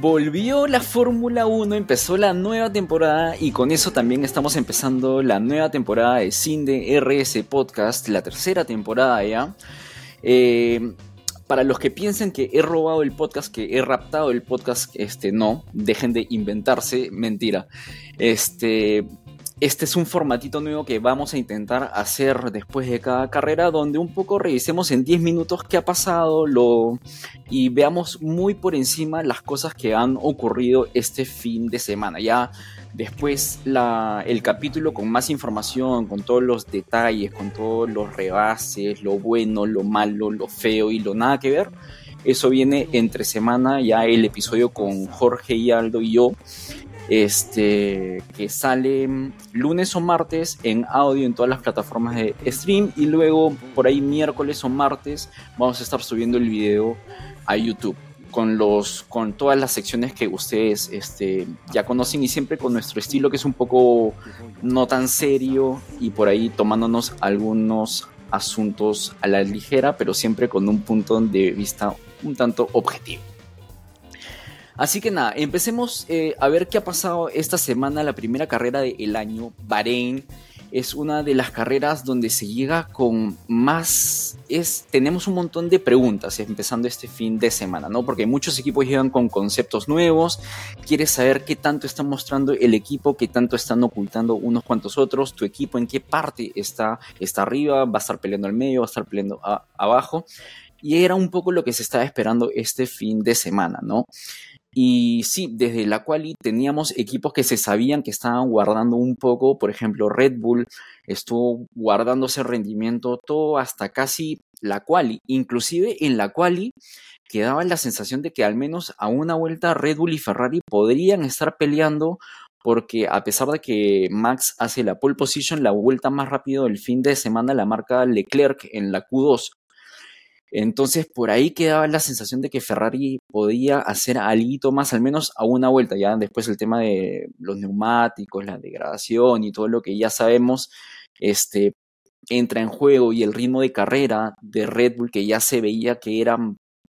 Volvió la Fórmula 1, empezó la nueva temporada y con eso también estamos empezando la nueva temporada de Cinde RS Podcast, la tercera temporada ya. Eh, para los que piensen que he robado el podcast, que he raptado el podcast, este no, dejen de inventarse, mentira. Este, este es un formatito nuevo que vamos a intentar hacer después de cada carrera, donde un poco revisemos en 10 minutos qué ha pasado lo, y veamos muy por encima las cosas que han ocurrido este fin de semana. Ya después el capítulo con más información, con todos los detalles, con todos los rebases, lo bueno, lo malo, lo feo y lo nada que ver. Eso viene entre semana, ya el episodio con Jorge y Aldo y yo este, que sale lunes o martes en audio en todas las plataformas de stream y luego por ahí miércoles o martes vamos a estar subiendo el video a YouTube con los con todas las secciones que ustedes este, ya conocen y siempre con nuestro estilo que es un poco no tan serio y por ahí tomándonos algunos asuntos a la ligera pero siempre con un punto de vista un tanto objetivo. Así que nada, empecemos eh, a ver qué ha pasado esta semana, la primera carrera del año, Bahrein. Es una de las carreras donde se llega con más... Es, tenemos un montón de preguntas empezando este fin de semana, ¿no? Porque muchos equipos llegan con conceptos nuevos, quieres saber qué tanto está mostrando el equipo, qué tanto están ocultando unos cuantos otros, tu equipo en qué parte está, está arriba, va a estar peleando al medio, va a estar peleando abajo. Y era un poco lo que se estaba esperando este fin de semana, ¿no? Y sí, desde la quali teníamos equipos que se sabían que estaban guardando un poco, por ejemplo, Red Bull estuvo guardándose rendimiento todo hasta casi la quali, inclusive en la quali quedaba la sensación de que al menos a una vuelta Red Bull y Ferrari podrían estar peleando porque a pesar de que Max hace la pole position, la vuelta más rápido del fin de semana la marca Leclerc en la Q2 entonces por ahí quedaba la sensación de que Ferrari podía hacer algo más, al menos a una vuelta. Ya después el tema de los neumáticos, la degradación y todo lo que ya sabemos, este, entra en juego y el ritmo de carrera de Red Bull que ya se veía que era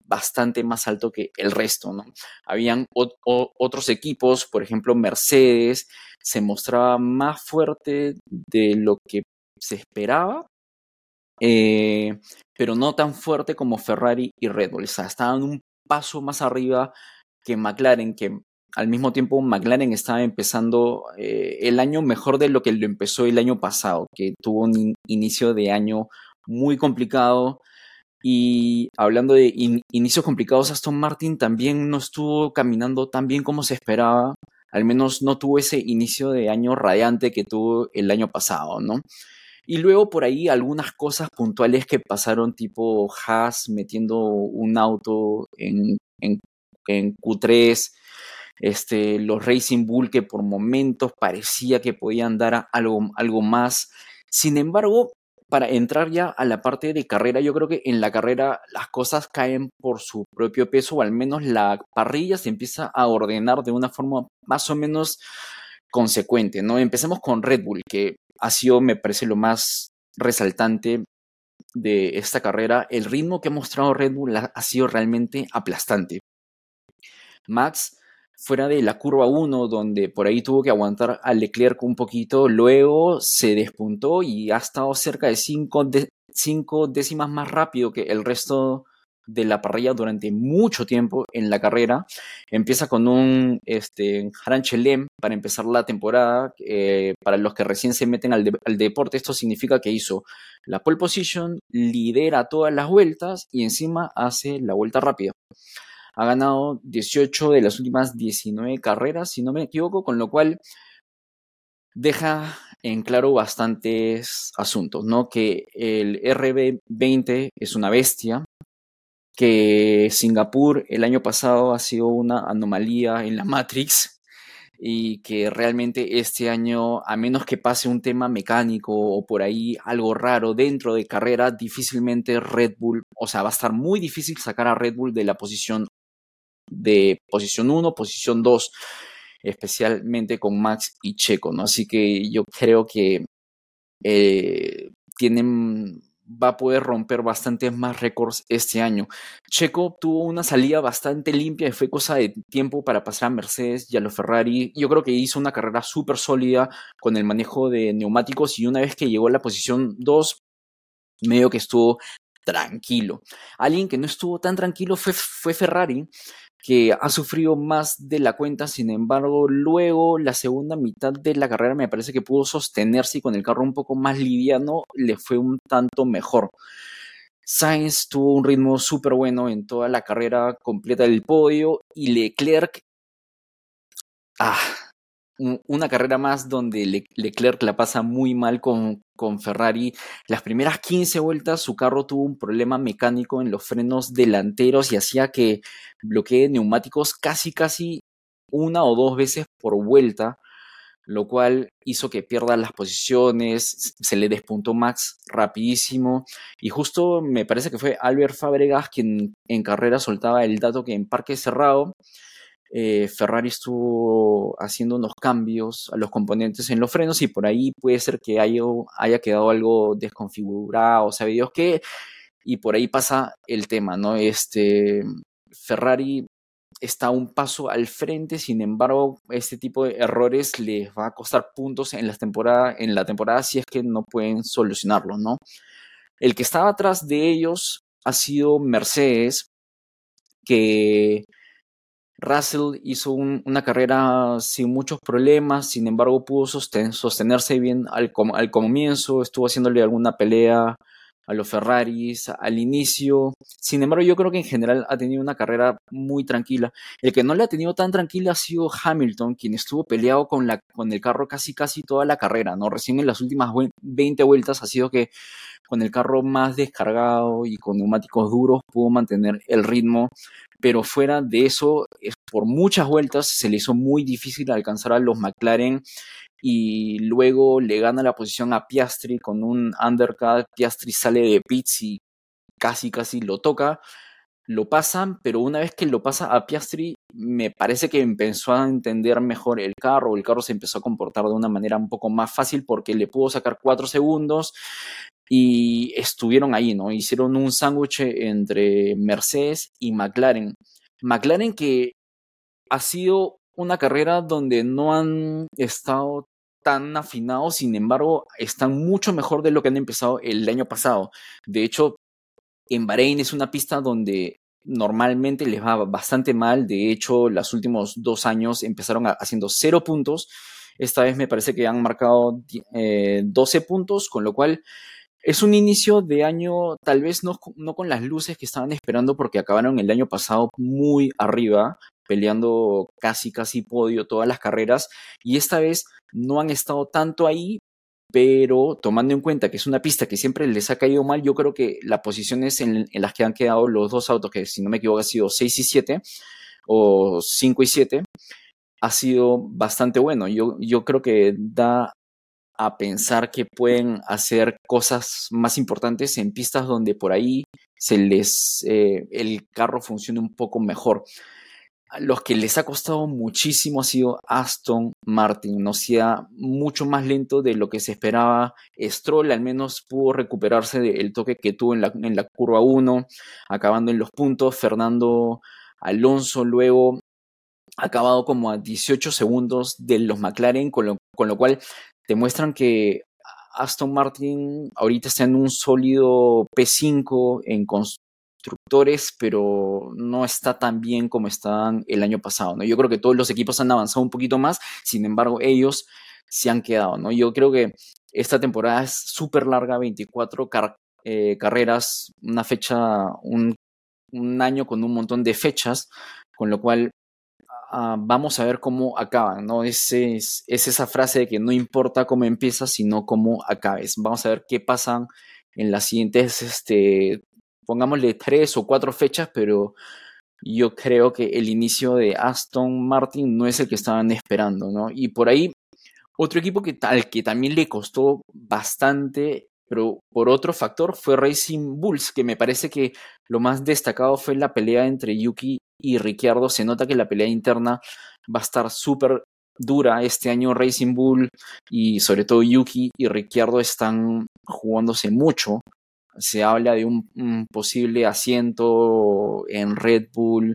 bastante más alto que el resto, ¿no? Habían otros equipos, por ejemplo Mercedes, se mostraba más fuerte de lo que se esperaba, eh, pero no tan fuerte como Ferrari y Red Bull. O sea, estaban un paso más arriba que McLaren, que al mismo tiempo McLaren estaba empezando eh, el año mejor de lo que lo empezó el año pasado, que tuvo un inicio de año muy complicado. Y hablando de inicios complicados, Aston Martin también no estuvo caminando tan bien como se esperaba. Al menos no tuvo ese inicio de año radiante que tuvo el año pasado, ¿no? Y luego por ahí algunas cosas puntuales que pasaron, tipo Haas metiendo un auto en, en, Q3, este, los Racing Bull que por momentos parecía que podían dar algo, algo más. Sin embargo, para entrar ya a la parte de carrera, yo creo que en la carrera las cosas caen por su propio peso, o al menos la parrilla se empieza a ordenar de una forma más o menos consecuente, ¿no? Empecemos con Red Bull, que ha sido, me parece, lo más resaltante de esta carrera. El ritmo que ha mostrado Red Bull ha, sido realmente aplastante. Max, fuera de la curva 1, donde por ahí tuvo que aguantar a Leclerc un poquito, luego se despuntó y ha estado cerca de 5 cinco décimas más rápido que el resto de la parrilla durante mucho tiempo en la carrera. Empieza con un este, Chelem para empezar la temporada. Eh, para los que recién se meten al, deporte, esto significa que hizo la pole position, lidera todas las vueltas y encima hace la vuelta rápida. Ha ganado 18 de las últimas 19 carreras, si no me equivoco, con lo cual deja en claro bastantes asuntos, ¿no? Que el RB20 es una bestia, que Singapur el año pasado ha sido una anomalía en la Matrix y que realmente este año, a menos que pase un tema mecánico o por ahí algo raro dentro de carrera, difícilmente Red Bull, o sea, va a estar muy difícil sacar a Red Bull de la posición de posición 1, posición 2, especialmente con Max y Checo, ¿no? Así que yo creo que eh, tienen va a poder romper bastantes más récords este año. Checo tuvo una salida bastante limpia y fue cosa de tiempo para pasar a Mercedes y a los Ferrari. Yo creo que hizo una carrera súper sólida con el manejo de neumáticos y una vez que llegó a la posición 2, medio que estuvo tranquilo. Alguien que no estuvo tan tranquilo fue, fue Ferrari, que ha sufrido más de la cuenta, sin embargo, luego la segunda mitad de la carrera me parece que pudo sostenerse y con el carro un poco más liviano le fue un tanto mejor. Sainz tuvo un ritmo súper bueno en toda la carrera completa del podio y Leclerc, ah, una carrera más donde Leclerc la pasa muy mal con, con, Ferrari. Las primeras 15 vueltas su carro tuvo un problema mecánico en los frenos delanteros y hacía que bloquee neumáticos casi casi una o dos veces por vuelta, lo cual hizo que pierda las posiciones, se le despuntó Max rapidísimo y justo me parece que fue Albert Fabregas quien en carrera soltaba el dato que en parque cerrado eh, Ferrari estuvo haciendo unos cambios a los componentes en los frenos y por ahí puede ser que haya, haya quedado algo desconfigurado, sabe Dios qué, y por ahí pasa el tema, ¿no? Este, Ferrari está un paso al frente, sin embargo, este tipo de errores les va a costar puntos en, las en la temporada si es que no pueden solucionarlo, ¿no? El que estaba atrás de ellos ha sido Mercedes, que Russell hizo una carrera sin muchos problemas, sin embargo pudo sostenerse bien al, comienzo, estuvo haciéndole alguna pelea a los Ferraris al inicio. Sin embargo, yo creo que en general ha tenido una carrera muy tranquila. El que no le ha tenido tan tranquila ha sido Hamilton, quien estuvo peleado con, la, con el carro casi casi toda la carrera, ¿no? Recién en las últimas 20 vueltas ha sido que con el carro más descargado y con neumáticos duros pudo mantener el ritmo, pero fuera de eso, por muchas vueltas se le hizo muy difícil alcanzar a los McLaren y luego le gana la posición a Piastri con un undercut, Piastri sale de pits y casi casi lo toca, lo pasan, pero una vez que lo pasa a Piastri, me parece que empezó a entender mejor el carro, el carro se empezó a comportar de una manera un poco más fácil porque le pudo sacar cuatro segundos y estuvieron ahí, ¿no? Hicieron un sándwich entre Mercedes y McLaren. McLaren que ha sido una carrera donde no han estado tan afinados, sin embargo, están mucho mejor de lo que han empezado el año pasado. De hecho, en Bahrein es una pista donde normalmente les va bastante mal. De hecho, los últimos dos años empezaron haciendo cero puntos. Esta vez me parece que han marcado 12 eh, puntos, con lo cual es un inicio de año tal vez no, no, con las luces que estaban esperando porque acabaron el año pasado muy arriba, peleando casi casi podio todas las carreras y esta vez no han estado tanto ahí, pero tomando en cuenta que es una pista que siempre les ha caído mal, yo creo que las posiciones en, en las que han quedado los dos autos, que si no me equivoco ha sido 6 y 7 o 5 y 7, ha sido bastante bueno. Yo, yo creo que da a pensar que pueden hacer cosas más importantes en pistas donde por ahí se les eh, el carro funcione un poco mejor. Los que les ha costado muchísimo ha sido Aston Martin, no sea mucho más lento de lo que se esperaba. Stroll al menos pudo recuperarse del toque que tuvo en la, en la curva 1, acabando en los puntos. Fernando Alonso luego acabado como a 18 segundos de los McLaren, con lo, con lo cual demuestran que Aston Martin ahorita está en un sólido P5 en constructores, pero no está tan bien como estaban el año pasado, ¿no? Yo creo que todos los equipos han avanzado un poquito más, sin embargo, ellos se han quedado, ¿no? Yo creo que esta temporada es súper larga, 24 eh, carreras, una fecha, un, un año con un montón de fechas, con lo cual Ah, vamos a ver cómo acaban, ¿no? Es, es, esa frase de que no importa cómo empiezas, sino cómo acabes. Vamos a ver qué pasa en las siguientes, este, pongámosle tres o cuatro fechas, pero yo creo que el inicio de Aston Martin no es el que estaban esperando, ¿no? Y por ahí, otro equipo que, tal, que también le costó bastante, pero por otro factor, fue Racing Bulls, que me parece que lo más destacado fue la pelea entre Yuki y Ricciardo. Se nota que la pelea interna va a estar súper dura este año. Racing Bull y sobre todo Yuki y Ricciardo están jugándose mucho se habla de un, posible asiento en Red Bull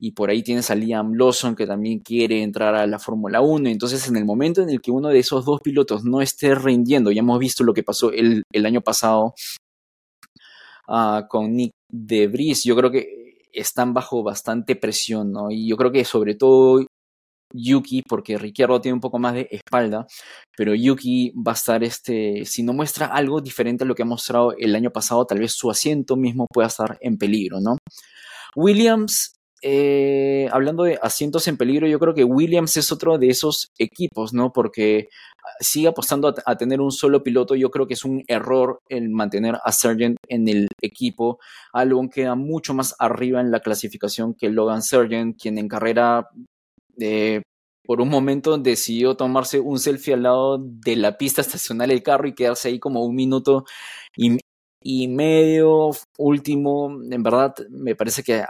y por ahí tienes a Liam Lawson que también quiere entrar a la Fórmula 1. Entonces, en el momento en el que uno de esos dos pilotos no esté rindiendo, ya hemos visto lo que pasó el, año pasado ah, con Nick De Vries, yo creo que están bajo bastante presión, ¿no? Y yo creo que sobre todo Yuki, porque Ricciardo tiene un poco más de espalda, pero Yuki va a estar, este, si no muestra algo diferente a lo que ha mostrado el año pasado, tal vez su asiento mismo pueda estar en peligro, ¿no? Williams, eh, hablando de asientos en peligro, yo creo que Williams es otro de esos equipos, ¿no? Porque sigue apostando a, tener un solo piloto, yo creo que es un error el mantener a Sargent en el equipo. Albon queda mucho más arriba en la clasificación que Logan Sargent, quien en carrera eh, por un momento decidió tomarse un selfie al lado de la pista, estacionar el carro y quedarse ahí como un minuto y, y medio último. En verdad, me parece que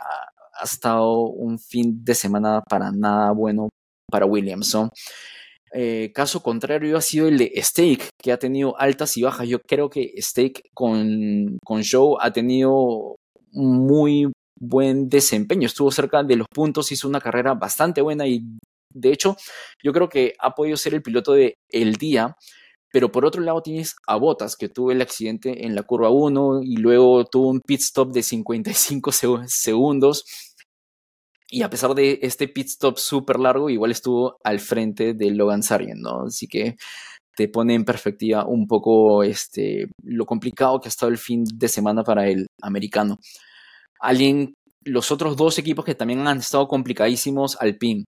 ha, estado un fin de semana para nada bueno para Williamson. Eh, caso contrario ha sido el de Stake, que ha tenido altas y bajas. Yo creo que Stake con, con Joe ha tenido muy buen desempeño, estuvo cerca de los puntos, hizo una carrera bastante buena y de hecho yo creo que ha podido ser el piloto de el día, pero por otro lado tienes a Botas que tuvo el accidente en la curva 1 y luego tuvo un pit stop de 55 segundos y a pesar de este pit stop súper largo, igual estuvo al frente de Logan Sargent, ¿no? Así que te pone en perspectiva un poco este, lo complicado que ha estado el fin de semana para el americano. Alguien, los otros dos equipos que también han estado complicadísimos, Alpine.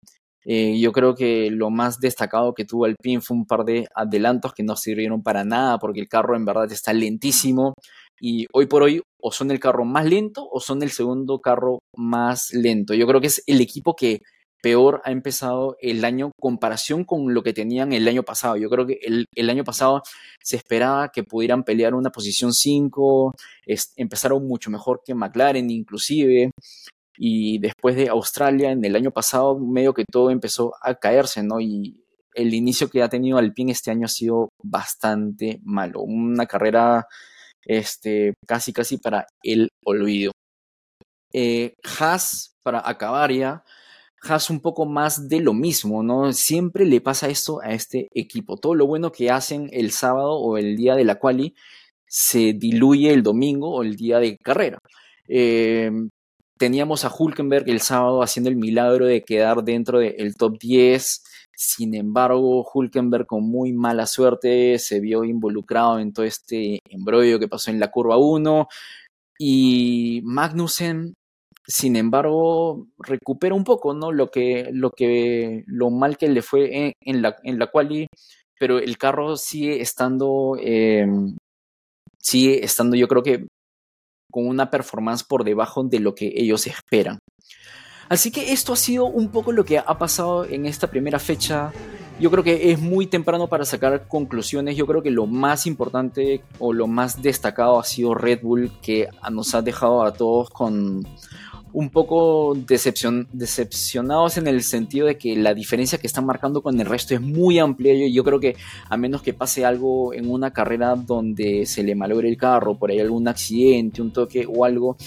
Eh, yo creo que lo más destacado que tuvo Alpine fue un par de adelantos que no sirvieron para nada porque el carro en verdad está lentísimo y hoy por hoy o son el carro más lento o son el segundo carro más lento. Yo creo que es el equipo que peor ha empezado el año comparación con lo que tenían el año pasado. Yo creo que el, año pasado se esperaba que pudieran pelear una posición 5, empezaron mucho mejor que McLaren inclusive, y después de Australia en el año pasado medio que todo empezó a caerse, ¿no? Y el inicio que ha tenido Alpine este año ha sido bastante malo, una carrera este, casi casi para el olvido. Eh, Haas, para acabar ya, Hace un poco más de lo mismo, ¿no? Siempre le pasa esto a este equipo. Todo lo bueno que hacen el sábado o el día de la quali se diluye el domingo o el día de carrera. Em, teníamos a Hulkenberg el sábado haciendo el milagro de quedar dentro del top 10. Sin embargo, Hulkenberg con muy mala suerte se vio involucrado en todo este embrollo que pasó en la curva 1. Y Magnussen sin embargo, recupera un poco, ¿no? Lo que, lo que, lo mal que le fue en, la, en la quali, pero el carro sigue estando, em, sigue estando, yo creo que con una performance por debajo de lo que ellos esperan. Así que esto ha sido un poco lo que ha pasado en esta primera fecha. Yo creo que es muy temprano para sacar conclusiones. Yo creo que lo más importante o lo más destacado ha sido Red Bull, que nos ha dejado a todos con un poco decepcionados en el sentido de que la diferencia que están marcando con el resto es muy amplia. Yo, yo, creo que a menos que pase algo en una carrera donde se le malogre el carro, por ahí algún accidente, un toque o algo,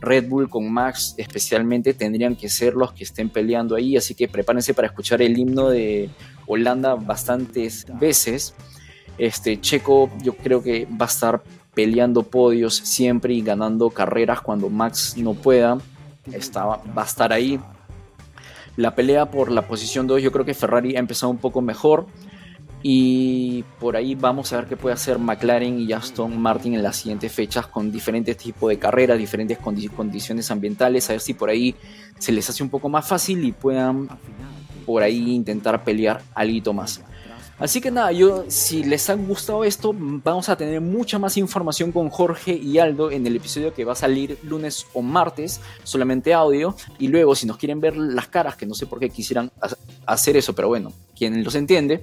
Red Bull con Max especialmente tendrían que ser los que estén peleando ahí. Así que prepárense para escuchar el himno de Holanda bastantes veces. Este Checo yo creo que va a estar peleando podios siempre y ganando carreras cuando Max no pueda estaba, va a estar ahí. La pelea por la posición 2, yo creo que Ferrari ha empezado un poco mejor. Y por ahí vamos a ver qué puede hacer McLaren y Aston Martin en las siguientes fechas con diferentes tipos de carreras, diferentes condiciones ambientales, a ver si por ahí se les hace un poco más fácil y puedan por ahí intentar pelear algo más. Así que nada, yo si les ha gustado esto, vamos a tener mucha más información con Jorge y Aldo en el episodio que va a salir lunes o martes, solamente audio. Y luego, si nos quieren ver las caras, que no sé por qué quisieran hacer eso, pero bueno, quien los entiende,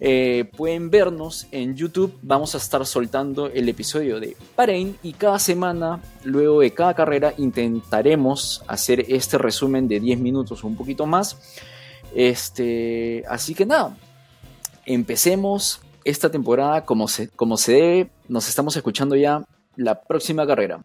eh, pueden vernos en YouTube. Vamos a estar soltando el episodio de Bahrein y cada semana, luego de cada carrera, intentaremos hacer este resumen de 10 minutos o un poquito más. Este, así que nada, empecemos esta temporada como se, como se debe. Nos estamos escuchando ya la próxima carrera.